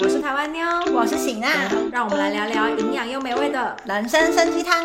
我是台湾妞，我是醒娜，让我们来聊聊营养又美味的人参参鸡汤。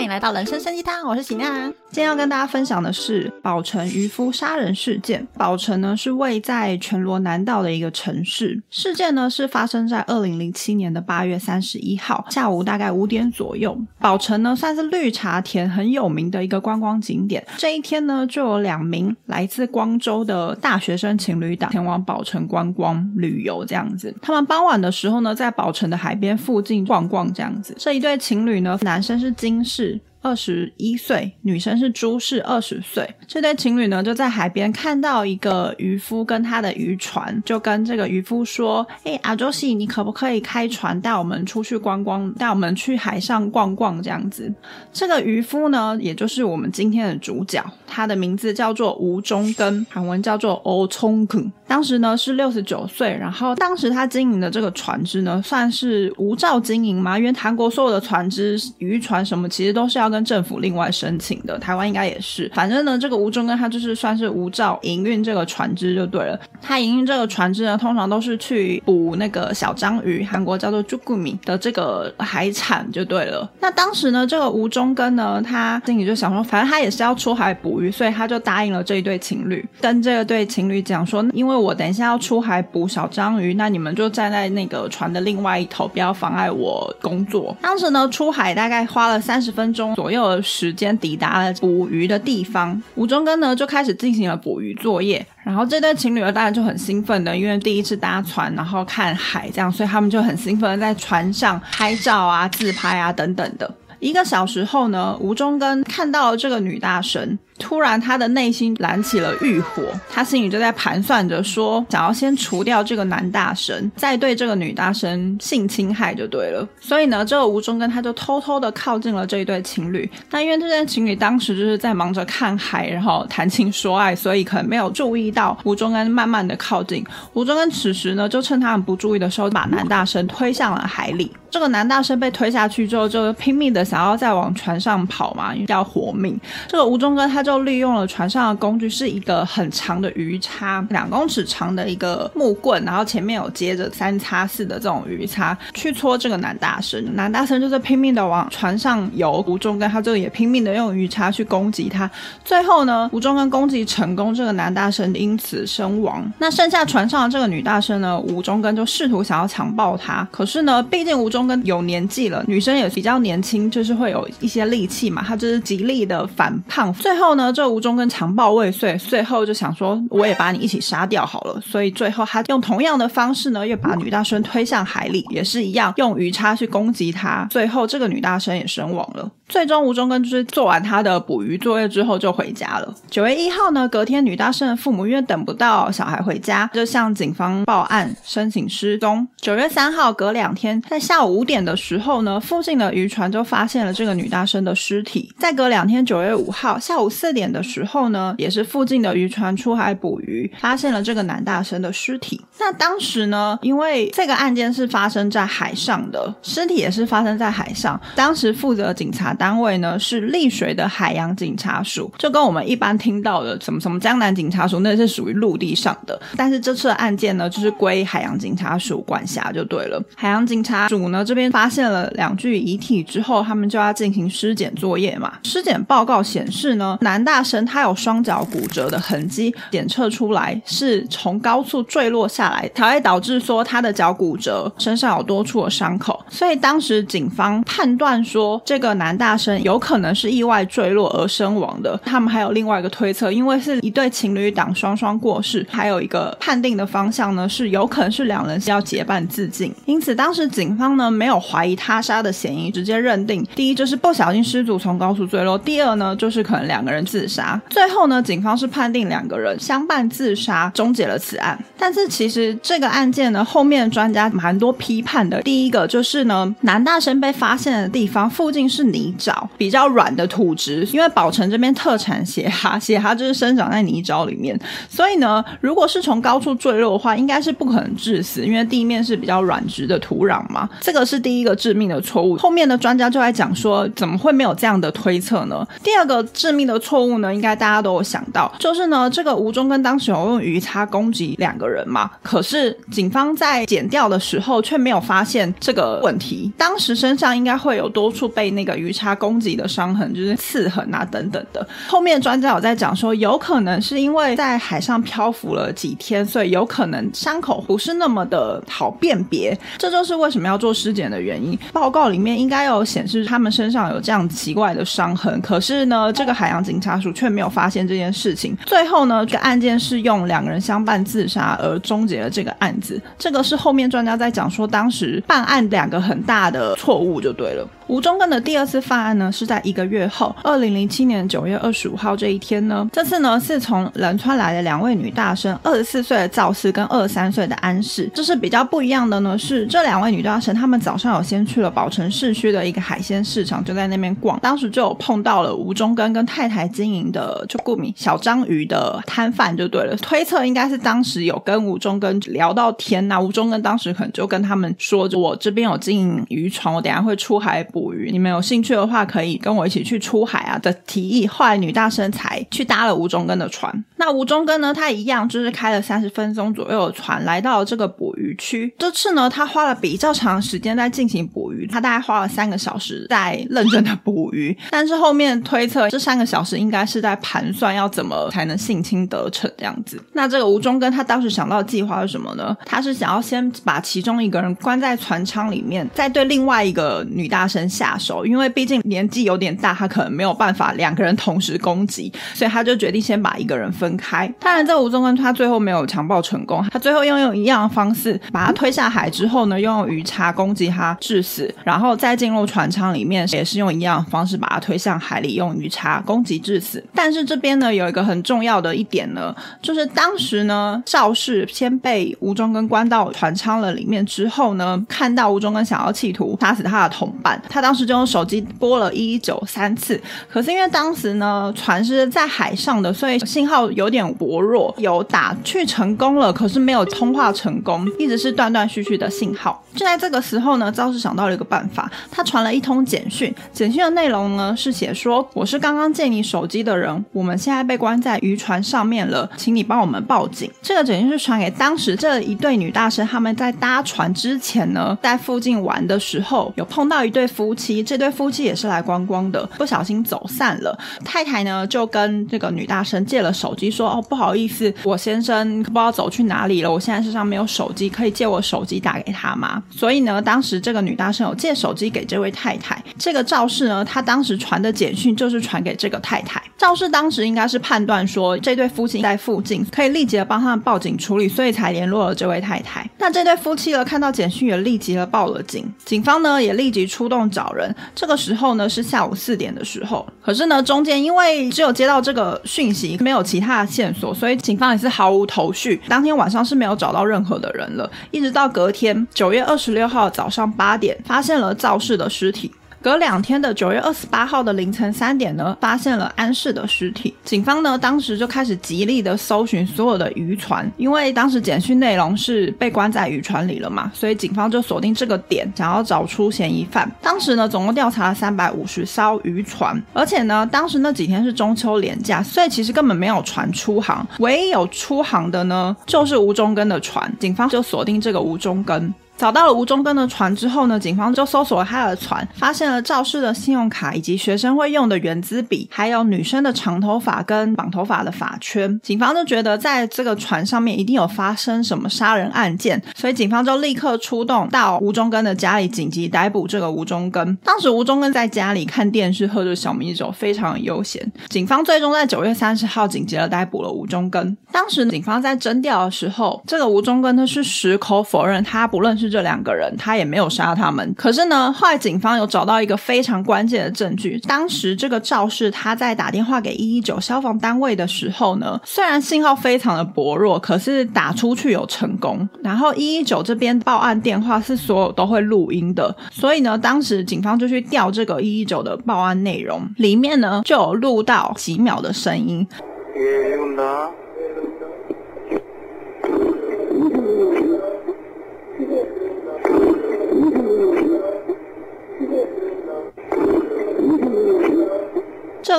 欢迎来到人参参鸡汤，我是喜娜。今天要跟大家分享的是宝城渔夫杀人事件。宝城呢是位在全罗南道的一个城市，事件呢是发生在二零零七年的八月三十一号下午大概五点左右。宝城呢算是绿茶田很有名的一个观光景点。这一天呢就有两名来自光州的大学生情侣档前往宝城观光旅游，这样子。他们傍晚的时候呢在宝城的海边附近逛逛，这样子。这一对情侣呢，男生是金氏。二十一岁，女生是朱氏，二十岁。这对情侣呢，就在海边看到一个渔夫跟他的渔船，就跟这个渔夫说：“哎，阿周西，你可不可以开船带我们出去观光，带我们去海上逛逛这样子？”这个渔夫呢，也就是我们今天的主角，他的名字叫做吴中根，韩文叫做欧聪肯。当时呢是六十九岁，然后当时他经营的这个船只呢，算是无照经营嘛，因为韩国所有的船只、渔船什么，其实都是要。跟政府另外申请的，台湾应该也是。反正呢，这个吴中根他就是算是无照营运这个船只就对了。他营运这个船只呢，通常都是去捕那个小章鱼，韩国叫做朱古米的这个海产就对了。那当时呢，这个吴中根呢，他心里就想说，反正他也是要出海捕鱼，所以他就答应了这一对情侣，跟这个对情侣讲说，因为我等一下要出海捕小章鱼，那你们就站在那个船的另外一头，不要妨碍我工作。当时呢，出海大概花了三十分钟。左右的时间抵达了捕鱼的地方，吴忠根呢就开始进行了捕鱼作业。然后这对情侣呢当然就很兴奋的，因为第一次搭船，然后看海这样，所以他们就很兴奋的在船上拍照啊、自拍啊等等的。一个小时后呢，吴忠根看到了这个女大神。突然，他的内心燃起了欲火，他心里就在盘算着说，想要先除掉这个男大神，再对这个女大神性侵害就对了。所以呢，这个吴中根他就偷偷的靠近了这一对情侣。那因为这对情侣当时就是在忙着看海，然后谈情说爱，所以可能没有注意到吴中根慢慢的靠近。吴中根此时呢，就趁他们不注意的时候，把男大神推向了海里。这个男大生被推下去之后，就拼命的想要再往船上跑嘛，因为要活命。这个吴中根他就利用了船上的工具，是一个很长的鱼叉，两公尺长的一个木棍，然后前面有接着三叉四的这种鱼叉，去戳这个男大生。男大生就是拼命的往船上游，吴中根他就也拼命的用鱼叉去攻击他。最后呢，吴中根攻击成功，这个男大生因此身亡。那剩下船上的这个女大生呢，吴中根就试图想要强暴她，可是呢，毕竟吴忠中。跟有年纪了，女生也比较年轻，就是会有一些力气嘛。他就是极力的反抗。最后呢，这吴中跟强暴未遂，最后就想说，我也把你一起杀掉好了。所以最后他用同样的方式呢，又把女大生推向海里，也是一样用鱼叉去攻击她。最后这个女大生也身亡了。最终吴中根就是做完他的捕鱼作业之后就回家了。九月一号呢，隔天女大生的父母因为等不到小孩回家，就向警方报案申请失踪。九月三号，隔两天在下午。五点的时候呢，附近的渔船就发现了这个女大生的尸体。再隔两天，九月五号下午四点的时候呢，也是附近的渔船出海捕鱼，发现了这个男大生的尸体。那当时呢，因为这个案件是发生在海上的，尸体也是发生在海上。当时负责警察单位呢是丽水的海洋警察署，就跟我们一般听到的什么什么江南警察署，那是属于陆地上的。但是这次的案件呢，就是归海洋警察署管辖就对了。海洋警察署呢。这边发现了两具遗体之后，他们就要进行尸检作业嘛。尸检报告显示呢，男大生他有双脚骨折的痕迹，检测出来是从高处坠落下来，才会导致说他的脚骨折，身上有多处的伤口。所以当时警方判断说，这个男大生有可能是意外坠落而身亡的。他们还有另外一个推测，因为是一对情侣档双双过世，还有一个判定的方向呢，是有可能是两人是要结伴自尽。因此当时警方呢。没有怀疑他杀的嫌疑，直接认定第一就是不小心失足从高处坠落，第二呢就是可能两个人自杀。最后呢，警方是判定两个人相伴自杀，终结了此案。但是其实这个案件呢，后面专家蛮多批判的。第一个就是呢，男大生被发现的地方附近是泥沼，比较软的土质，因为宝城这边特产血哈，血哈就是生长在泥沼里面，所以呢，如果是从高处坠落的话，应该是不可能致死，因为地面是比较软质的土壤嘛。这个。个是第一个致命的错误。后面的专家就在讲说，怎么会没有这样的推测呢？第二个致命的错误呢，应该大家都有想到，就是呢，这个吴中根当时有用鱼叉攻击两个人嘛，可是警方在剪掉的时候却没有发现这个问题。当时身上应该会有多处被那个鱼叉攻击的伤痕，就是刺痕啊等等的。后面专家有在讲说，有可能是因为在海上漂浮了几天，所以有可能伤口不是那么的好辨别。这就是为什么要做尸检的原因。报告里面应该有显示他们身上有这样奇怪的伤痕，可是呢，这个海洋警察署却没有发现这件事情。最后呢，这个案件是用两个人相伴自杀而终结了这个案子。这个是后面专家在讲说，当时办案两个很大的错误就对了。吴中根的第二次犯案呢，是在一个月后，二零零七年九月二十五号这一天呢。这次呢，是从仁川来的两位女大生，二十四岁的赵氏跟二十三岁的安氏。这是比较不一样的呢，是这两位女大生，她们早上有先去了宝城市区的一个海鲜市场，就在那边逛。当时就有碰到了吴中根跟太太经营的就顾名小章鱼的摊贩，就对了。推测应该是当时有跟吴中根聊到天呐，吴中根当时可能就跟他们说，我这边有经营渔船，我等下会出海捕。捕鱼，你们有兴趣的话，可以跟我一起去出海啊的提议。后来女大生才去搭了吴中根的船。那吴中根呢，他一样就是开了三十分钟左右的船，来到了这个捕鱼区。这次呢，他花了比较长时间在进行捕鱼，他大概花了三个小时在认真的捕鱼。但是后面推测，这三个小时应该是在盘算要怎么才能性侵得逞这样子。那这个吴中根他当时想到的计划是什么呢？他是想要先把其中一个人关在船舱里面，再对另外一个女大生。下手，因为毕竟年纪有点大，他可能没有办法两个人同时攻击，所以他就决定先把一个人分开。当然，这吴宗根他最后没有强暴成功，他最后又用一样的方式把他推下海之后呢，用鱼叉攻击他致死，然后再进入船舱里面，也是用一样的方式把他推向海里，用鱼叉攻击致死。但是这边呢，有一个很重要的一点呢，就是当时呢，赵氏先被吴宗根关到船舱了里面之后呢，看到吴宗根想要企图杀死他的同伴，他。当时就用手机拨了一一九三次，可是因为当时呢船是在海上的，所以信号有点薄弱，有打去成功了，可是没有通话成功，一直是断断续续的信号。就在这个时候呢，赵氏想到了一个办法，他传了一通简讯，简讯的内容呢是写说：“我是刚刚借你手机的人，我们现在被关在渔船上面了，请你帮我们报警。”这个简讯是传给当时这一对女大生，他们在搭船之前呢，在附近玩的时候，有碰到一对夫。妻这对夫妻也是来观光的，不小心走散了。太太呢就跟这个女大生借了手机，说：“哦，不好意思，我先生不知道走去哪里了，我现在身上没有手机，可以借我手机打给他吗？”所以呢，当时这个女大生有借手机给这位太太。这个赵氏呢，他当时传的简讯就是传给这个太太。赵氏当时应该是判断说这对夫妻在附近，可以立即的帮他们报警处理，所以才联络了这位太太。那这对夫妻呢，看到简讯也立即的报了警，警方呢也立即出动找。人，这个时候呢是下午四点的时候，可是呢中间因为只有接到这个讯息，没有其他的线索，所以警方也是毫无头绪。当天晚上是没有找到任何的人了，一直到隔天九月二十六号早上八点，发现了肇事的尸体。隔两天的九月二十八号的凌晨三点呢，发现了安氏的尸体。警方呢，当时就开始极力的搜寻所有的渔船，因为当时简讯内容是被关在渔船里了嘛，所以警方就锁定这个点，想要找出嫌疑犯。当时呢，总共调查了三百五十艘渔船，而且呢，当时那几天是中秋连假，所以其实根本没有船出航，唯一有出航的呢，就是吴中根的船。警方就锁定这个吴中根。找到了吴中根的船之后呢，警方就搜索了他的船，发现了肇事的信用卡以及学生会用的圆珠笔，还有女生的长头发跟绑头发的发圈。警方就觉得在这个船上面一定有发生什么杀人案件，所以警方就立刻出动到吴中根的家里，紧急逮捕这个吴中根。当时吴中根在家里看电视，喝着小米酒，非常悠闲。警方最终在九月三十号紧急的逮捕了吴中根。当时警方在征调的时候，这个吴中根呢是矢口否认他不认识。这两个人，他也没有杀他们。可是呢，后来警方有找到一个非常关键的证据。当时这个肇事他在打电话给一一九消防单位的时候呢，虽然信号非常的薄弱，可是打出去有成功。然后一一九这边报案电话是所有都会录音的，所以呢，当时警方就去调这个一一九的报案内容，里面呢就有录到几秒的声音。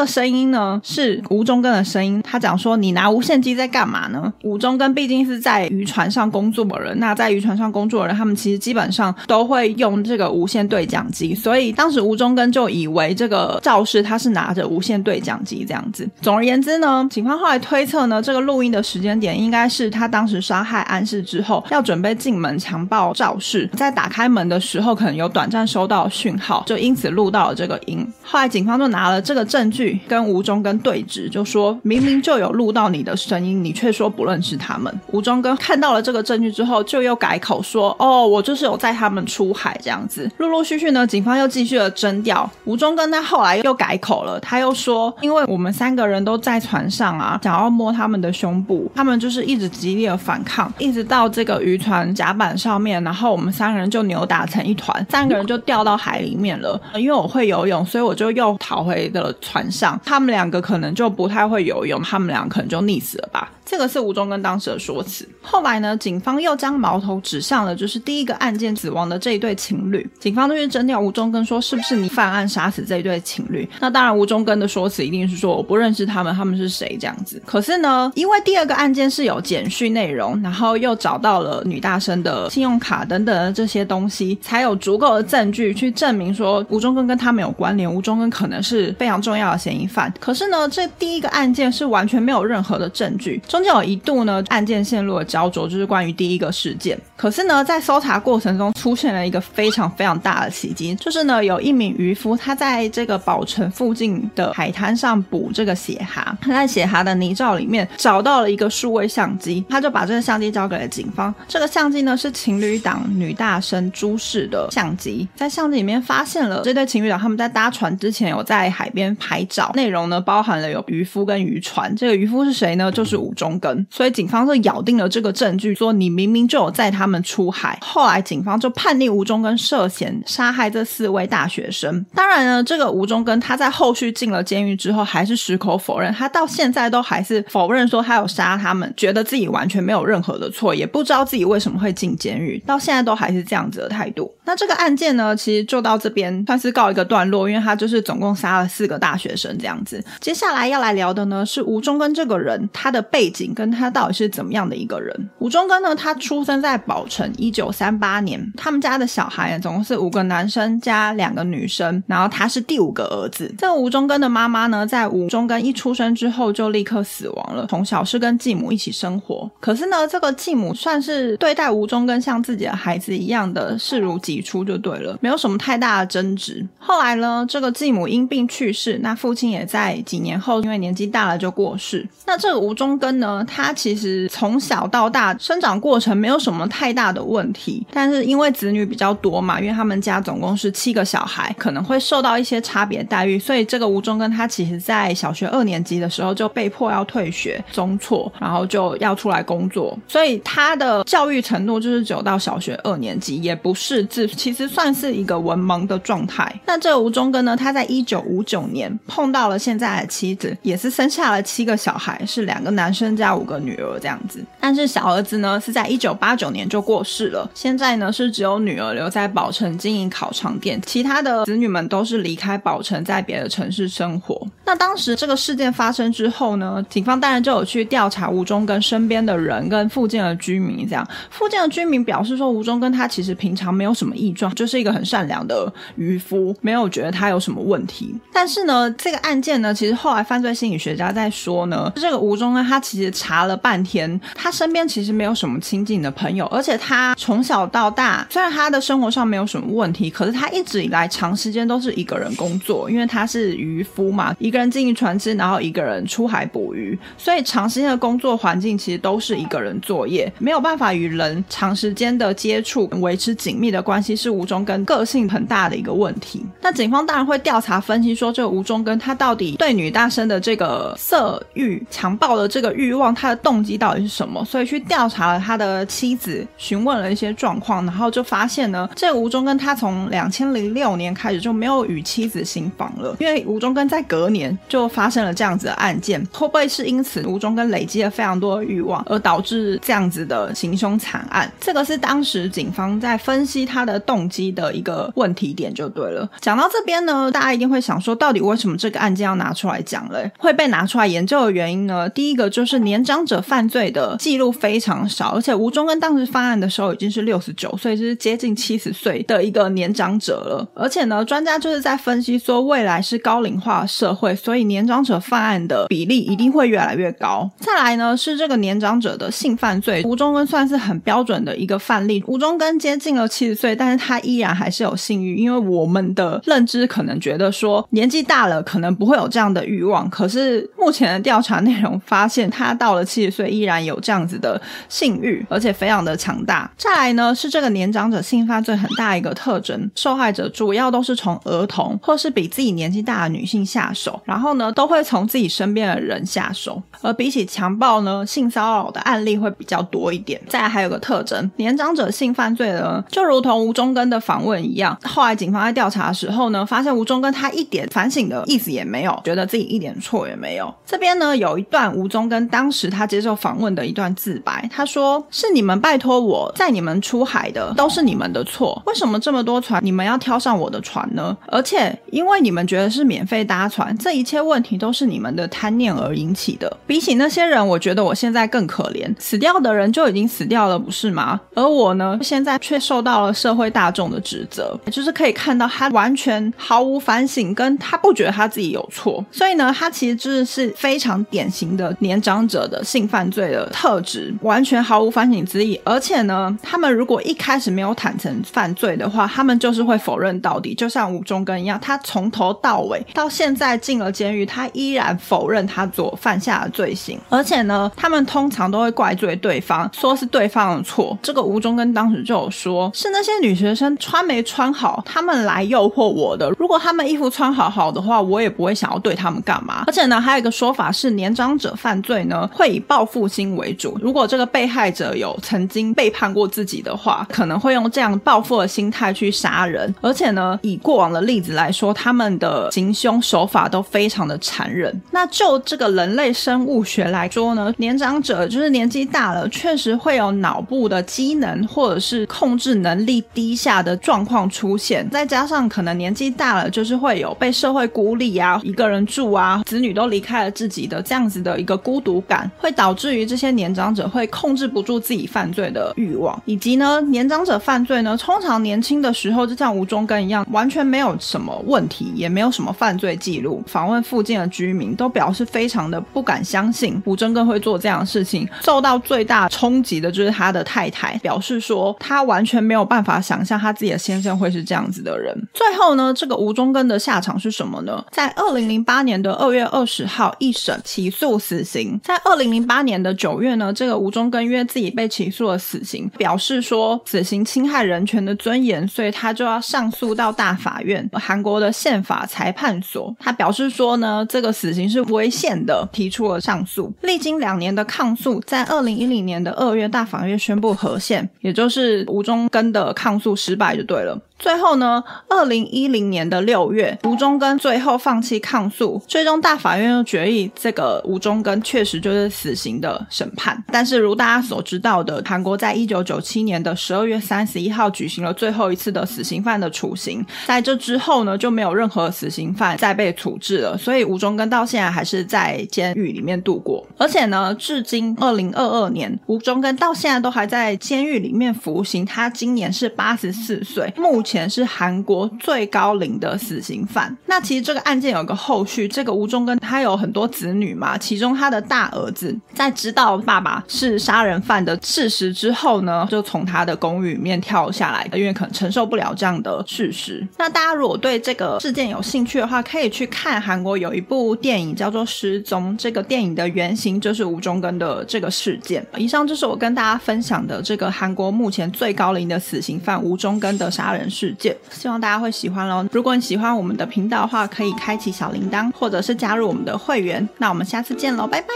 个声音呢是吴中根的声音，他讲说：“你拿无线机在干嘛呢？”吴中根毕竟是在渔船上工作的人，那在渔船上工作的人，他们其实基本上都会用这个无线对讲机，所以当时吴中根就以为这个肇事他是拿着无线对讲机这样子。总而言之呢，警方后来推测呢，这个录音的时间点应该是他当时杀害安氏之后，要准备进门强暴肇事，在打开门的时候可能有短暂收到讯号，就因此录到了这个音。后来警方就拿了这个证据跟吴中根对峙，就说明明就有录到你的声音，你却说不认识他们。吴中根看到了这个证据之后，就又改口说：“哦，我就是有载他们出海这样子。”陆陆续续呢，警方又继续的征调。吴中根他后来又改口了，他又说：“因为我们三个人都在船上啊，想要摸他们的胸部，他们就是一直极力的反抗，一直到这个渔船甲板上面，然后我们三个人就扭打成一团，三个人就掉到海里面了。因为我会游泳，所以我。”就又逃回了船上，他们两个可能就不太会游泳，他们俩可能就溺死了吧。这个是吴中根当时的说辞。后来呢，警方又将矛头指向了就是第一个案件死亡的这一对情侣。警方就去征调吴中根，说是不是你犯案杀死这一对情侣？那当然，吴中根的说辞一定是说我不认识他们，他们是谁这样子。可是呢，因为第二个案件是有简讯内容，然后又找到了女大生的信用卡等等的这些东西，才有足够的证据去证明说吴中根跟他们有关联，吴中根可能是非常重要的嫌疑犯。可是呢，这第一个案件是完全没有任何的证据。间有一度呢，案件陷入了焦灼就是关于第一个事件。可是呢，在搜查过程中出现了一个非常非常大的奇迹，就是呢，有一名渔夫他在这个宝城附近的海滩上捕这个血蛤，他在血蛤的泥沼里面找到了一个数位相机，他就把这个相机交给了警方。这个相机呢是情侣档女大生朱氏的相机，在相机里面发现了这对情侣档他们在搭船之前有在海边拍照，内容呢包含了有渔夫跟渔船。这个渔夫是谁呢？就是武中根。所以警方就咬定了这个证据，说你明明就有载他们出海。后来警方就判定吴中根涉嫌杀害这四位大学生。当然呢，这个吴中根他在后续进了监狱之后，还是矢口否认，他到现在都还是否认说他有杀他们，觉得自己完全没有任何的错，也不知道自己为什么会进监狱，到现在都还是这样子的态度。那这个案件呢，其实就到这边算是告一个段落，因为他就是总共杀了四个大学生这样子。接下来要来聊的呢，是吴中根这个人他的背景跟。他到底是怎么样的一个人？吴忠根呢？他出生在宝城，一九三八年。他们家的小孩总共是五个男生加两个女生，然后他是第五个儿子。这个吴忠根的妈妈呢，在吴忠根一出生之后就立刻死亡了。从小是跟继母一起生活，可是呢，这个继母算是对待吴忠根像自己的孩子一样的视如己出，就对了，没有什么太大的争执。后来呢，这个继母因病去世，那父亲也在几年后因为年纪大了就过世。那这个吴忠根呢，他其实从小到大生长过程没有什么太大的问题，但是因为子女比较多嘛，因为他们家总共是七个小孩，可能会受到一些差别待遇，所以这个吴忠根他其实在小学二年级的时候就被迫要退学中辍，然后就要出来工作，所以他的教育程度就是只到小学二年级，也不识字，其实算是一个文盲的状态。那这个吴忠根呢，他在一九五九年碰到了现在的妻子，也是生下了七个小孩，是两个男生增加五。个女儿这样子，但是小儿子呢是在一九八九年就过世了。现在呢是只有女儿留在宝城经营烤肠店，其他的子女们都是离开宝城，在别的城市生活。那当时这个事件发生之后呢，警方当然就有去调查吴忠跟身边的人跟附近的居民。这样，附近的居民表示说，吴忠跟他其实平常没有什么异状，就是一个很善良的渔夫，没有觉得他有什么问题。但是呢，这个案件呢，其实后来犯罪心理学家在说呢，这个吴忠呢，他其查。查了半天，他身边其实没有什么亲近的朋友，而且他从小到大，虽然他的生活上没有什么问题，可是他一直以来长时间都是一个人工作，因为他是渔夫嘛，一个人经营船只，然后一个人出海捕鱼，所以长时间的工作环境其实都是一个人作业，没有办法与人长时间的接触，维持紧密的关系，是吴中根个性很大的一个问题。那警方当然会调查分析，说这个吴中根他到底对女大生的这个色欲、强暴的这个欲欲望，他。的动机到底是什么？所以去调查了他的妻子，询问了一些状况，然后就发现呢，这吴中根他从两千零六年开始就没有与妻子行房了，因为吴中根在隔年就发生了这样子的案件，会不会是因此吴中根累积了非常多的欲望，而导致这样子的行凶惨案？这个是当时警方在分析他的动机的一个问题点就对了。讲到这边呢，大家一定会想说，到底为什么这个案件要拿出来讲嘞？会被拿出来研究的原因呢？第一个就是年长者犯罪的记录非常少，而且吴中根当时犯案的时候已经是六十九岁，就是接近七十岁的一个年长者了。而且呢，专家就是在分析说，未来是高龄化社会，所以年长者犯案的比例一定会越来越高。再来呢，是这个年长者的性犯罪，吴中根算是很标准的一个范例。吴中根接近了七十岁，但是他依然还是有性欲，因为我们的认知可能觉得说年纪大了可能不会有这样的欲望，可是目前的调查内容发现，他到了七十岁依然有这样子的性欲，而且非常的强大。再来呢，是这个年长者性犯罪很大一个特征，受害者主要都是从儿童或是比自己年纪大的女性下手，然后呢都会从自己身边的人下手，而比起强暴呢，性骚扰的案例会比较多一点。再来还有个特征，年长者性犯罪呢，就如同吴中根的访问一样，后来警方在调查的时候呢，发现吴中根他一点反省的意思也没有，觉得自己一点错也没有。这边呢有一段吴中根当当时他接受访问的一段自白，他说：“是你们拜托我载你们出海的，都是你们的错。为什么这么多船，你们要挑上我的船呢？而且因为你们觉得是免费搭船，这一切问题都是你们的贪念而引起的。比起那些人，我觉得我现在更可怜，死掉的人就已经死掉了，不是吗？而我呢，现在却受到了社会大众的指责，就是可以看到他完全毫无反省，跟他不觉得他自己有错。所以呢，他其实真的是非常典型的年长者的性犯罪的特质，完全毫无反省之意。而且呢，他们如果一开始没有坦诚犯罪的话，他们就是会否认到底，就像吴忠根一样，他从头到尾到现在进了监狱，他依然否认他所犯下的罪行。而且呢，他们通常都会怪罪对方，说是对方的错。这个吴忠根当时就有说，是那些女学生穿没穿好，他们来诱惑我的。如果他们衣服穿好好的话，我也不会想要对他们干嘛。而且呢，还有一个说法是，年长者犯罪呢会以报复心为主。如果这个被害者有曾经背叛过自己的话，可能会用这样报复的心态去杀人。而且呢，以过往的例子来说，他们的行凶手法都非常的残忍。那就这个人类生物学来说呢，年长者就是年纪大了，确实会有脑部的机能或者是控制能力低下的状况出现。再加上可能年纪大了，就是会有被社会孤立啊，一个人住啊，子女都离开了自己的这样子的一个孤独感，会导致于这些年长者会控制不住自己犯罪的欲望，以及呢，年长者犯罪呢，通常年轻的时候就像吴忠根一样，完全没有什么问题，也没有什么犯罪记录。访问附近的居民都表示非常的不敢相信吴忠根会做这样的事情。受到最大冲击的就是他的太太，表示说他完全没有办法想象他自己的先生会是这样子的人。最后呢，这个吴忠根的下场是什么呢？在二零零八年的二月二十号一审起诉死刑。在二零零八年的九月呢，这个吴中根因为自己被起诉了死刑，表示说死刑侵害人权的尊严，所以他就要上诉到大法院，韩国的宪法裁判所。他表示说呢，这个死刑是违宪的，提出了上诉。历经两年的抗诉，在二零一零年的二月，大法院宣布和宪，也就是吴中根的抗诉失败就对了。最后呢，二零一零年的六月，吴中根最后放弃抗诉，最终大法院又决议这个吴中根确实就是死刑的审判。但是如大家所知道的，韩国在一九九七年的十二月三十一号举行了最后一次的死刑犯的处刑，在这之后呢，就没有任何死刑犯再被处置了。所以吴中根到现在还是在监狱里面度过，而且呢，至今二零二二年，吴中根到现在都还在监狱里面服刑。他今年是八十四岁，目前是韩国最高龄的死刑犯。那其实这个案件有个后续，这个吴忠根他有很多子女嘛，其中他的大儿子在知道爸爸是杀人犯的事实之后呢，就从他的公寓里面跳下来，因为可能承受不了这样的事实。那大家如果对这个事件有兴趣的话，可以去看韩国有一部电影叫做《失踪》，这个电影的原型就是吴忠根的这个事件。以上就是我跟大家分享的这个韩国目前最高龄的死刑犯吴忠根的杀人世界希望大家会喜欢喽，如果你喜欢我们的频道的话，可以开启小铃铛或者是加入我们的会员。那我们下次见喽，拜拜。